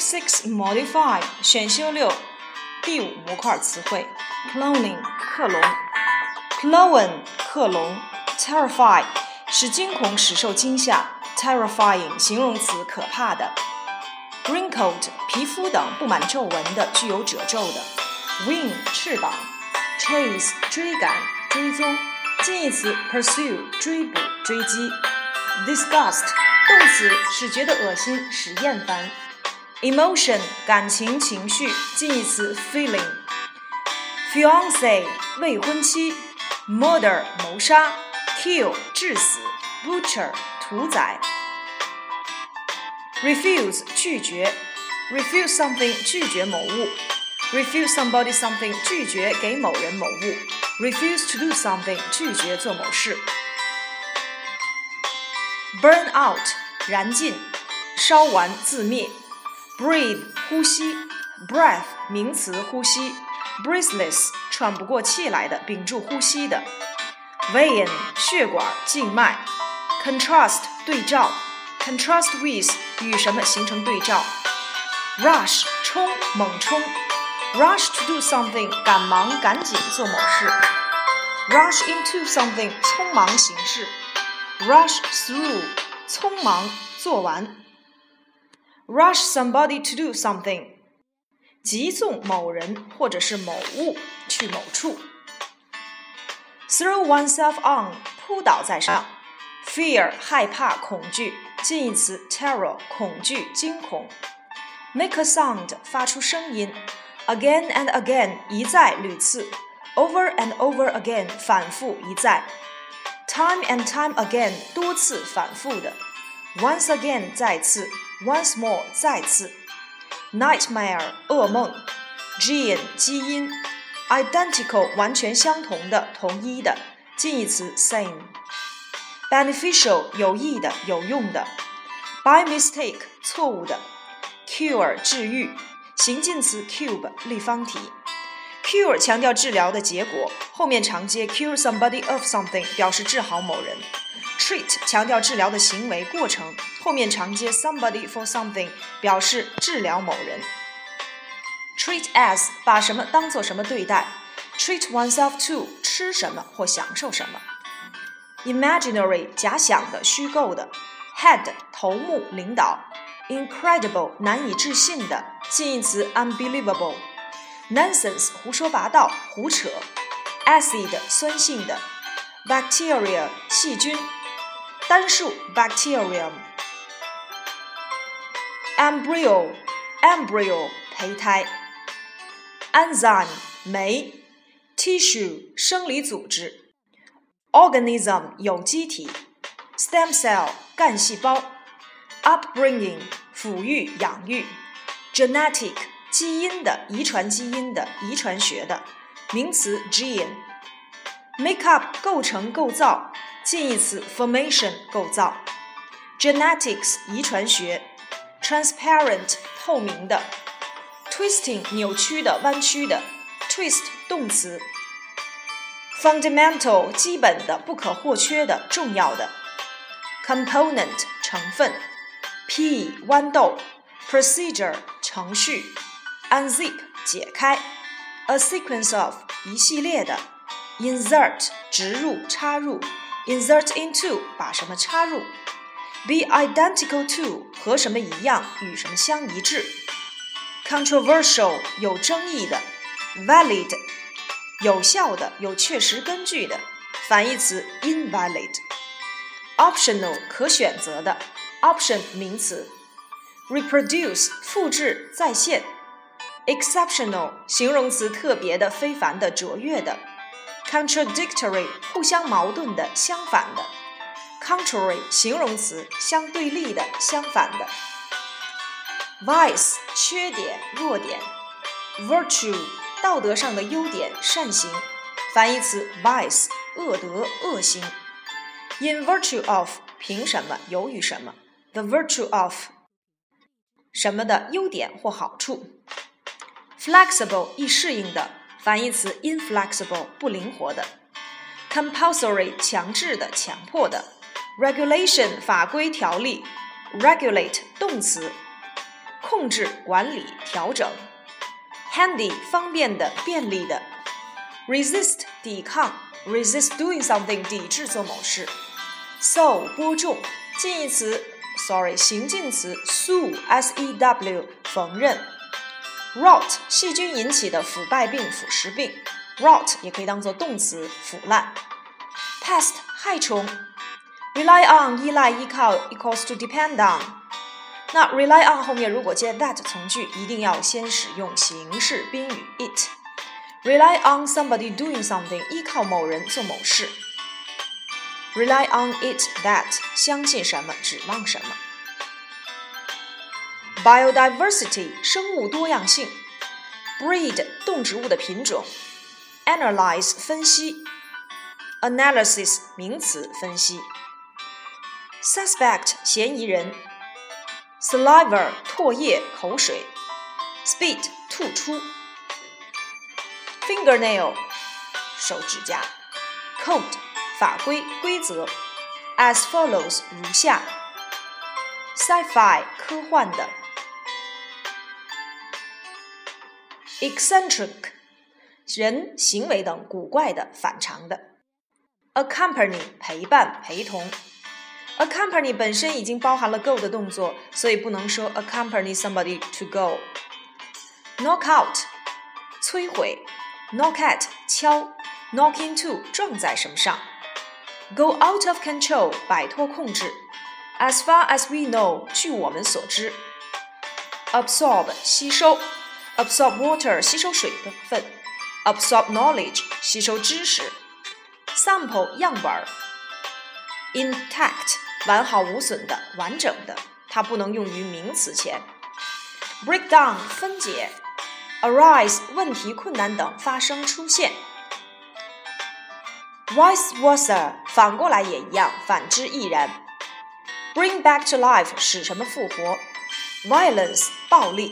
six modify 选修六第五模块词汇 cloning 克隆 clone 克隆 terrify 使惊恐使受惊吓 terrifying 形容词可怕的 wrinkled 皮肤等布满皱纹的具有褶皱的 wing 翅膀 chase 追赶追踪近义词 pursue 追捕追击 disgust 动词使觉得恶心使厌烦。emotion 感情情绪，近义词 feeling。fiance 未婚妻，murder 谋杀，kill 致死，butcher 屠宰。refuse 拒绝，refuse something 拒绝某物，refuse somebody something 拒绝给某人某物，refuse to do something 拒绝做某事。burn out 燃尽，烧完自灭。 breathe 呼吸，breath 名词呼吸，breathless 喘不过气来的，屏住呼吸的，vein 血管静脉，contrast 对照，contrast with 与什么形成对照，rush 冲猛冲，rush to do something 赶忙赶紧做某事，rush into something 匆忙行事，rush through 匆忙做完。 rush somebody to do something，急送某人或者是某物去某处。throw oneself on，扑倒在上。fear，害怕、恐惧，近义词 terror，恐惧、惊恐。make a sound，发出声音。again and again，一再、屡次。over and over again，反复、一再。time and time again，多次、反复的。 once again，再次。Once more，再次。Nightmare，噩梦。Gene，基因。Identical，完全相同的，同一的。近义词 same。Beneficial，有益的，有用的。By mistake，错误的。Cure，治愈。形近词 cube，立方体。Cure 强调治疗的结果，后面常接 cure somebody of something，表示治好某人。 Treat 强调治疗的行为过程，后面常接 somebody for something，表示治疗某人。treat as 把什么当做什么对待，treat oneself to 吃什么或享受什么。imaginary 假想的、虚构的。head 头目、领导。incredible 难以置信的，近义词 unbelievable。nonsense 胡说八道、胡扯。acid 酸性的。bacteria 细菌。单数 bacterium，embryo，embryo 胚胎，enzyme 酶，tissue 生理组织，organism 有机体，stem cell 干细胞，upbringing 抚育养育，genetic 基因的遗传基因的遗传学的名词 gene，make up 构成构造。 近义词 formation 构造，genetics 遗传学，transparent 透明的，twisting 扭曲的弯曲的，twist 动词，fundamental 基本的不可或缺的重要的，component 成分，p 豌豆，procedure 程序，unzip 解开，a sequence of 一系列的，insert 植入插入。Insert into 把什么插入，be identical to 和什么一样，与什么相一致，controversial 有争议的，valid 有效的，有确实根据的，反义词 invalid，optional 可选择的，option 名词，reproduce 复制再现，exceptional 形容词特别的、非凡的、卓越的。Contradictory 互相矛盾的、相反的；contrary 形容词，相对立的、相反的；vice 缺点、弱点；virtue 道德上的优点、善行。反义词 vice 恶德、恶行。in virtue of 凭什么、由于什么；the virtue of 什么的优点或好处。flexible 易适应的。反义词 inflexible 不灵活的，compulsory 强制的、强迫的，regulation 法规条例，regulate 动词控制、管理、调整。handy 方便的、便利的。resist 抵抗，resist doing something 抵制做某事。，so 播种，近义词，sorry 形近词；sue，s-e-w，缝纫。Rot 细菌引起的腐败病、腐蚀病，rot 也可以当做动词，腐烂。pest 害虫，rely on 依赖依靠 equals to depend on。那 rely on 后面如果接 that 从句，一定要先使用形式宾语 it。rely on somebody doing something，依靠某人做某事。rely on it that，相信什么，指望什么。biodiversity，生物多样性。breed，动植物的品种。analyze，分析。analysis，名词，分析。suspect，嫌疑人。saliva，唾液，口水。spit，吐出。fingernail 手指甲，code 法规规则，as follows 如下，sci-fi 科幻的 ，eccentric 人行为等古怪的反常的，accompany 陪伴陪同，accompany 本身已经包含了 go 的动作，所以不能说 accompany somebody to go，knock out 摧毁。knock at 敲，knock into 撞在什么上，go out of control 摆脱控制，as far as we know 据我们所知，absorb 吸收 ，absorb water 吸收水的分，absorb knowledge 吸收知识，sample 样本儿，intact 完好无损的完整的，它不能用于名词前，breakdown 分解。arise 问题、困难等发生出现。vice versa 反过来也一样，反之亦然。bring back to life 使什么复活？violence 暴力。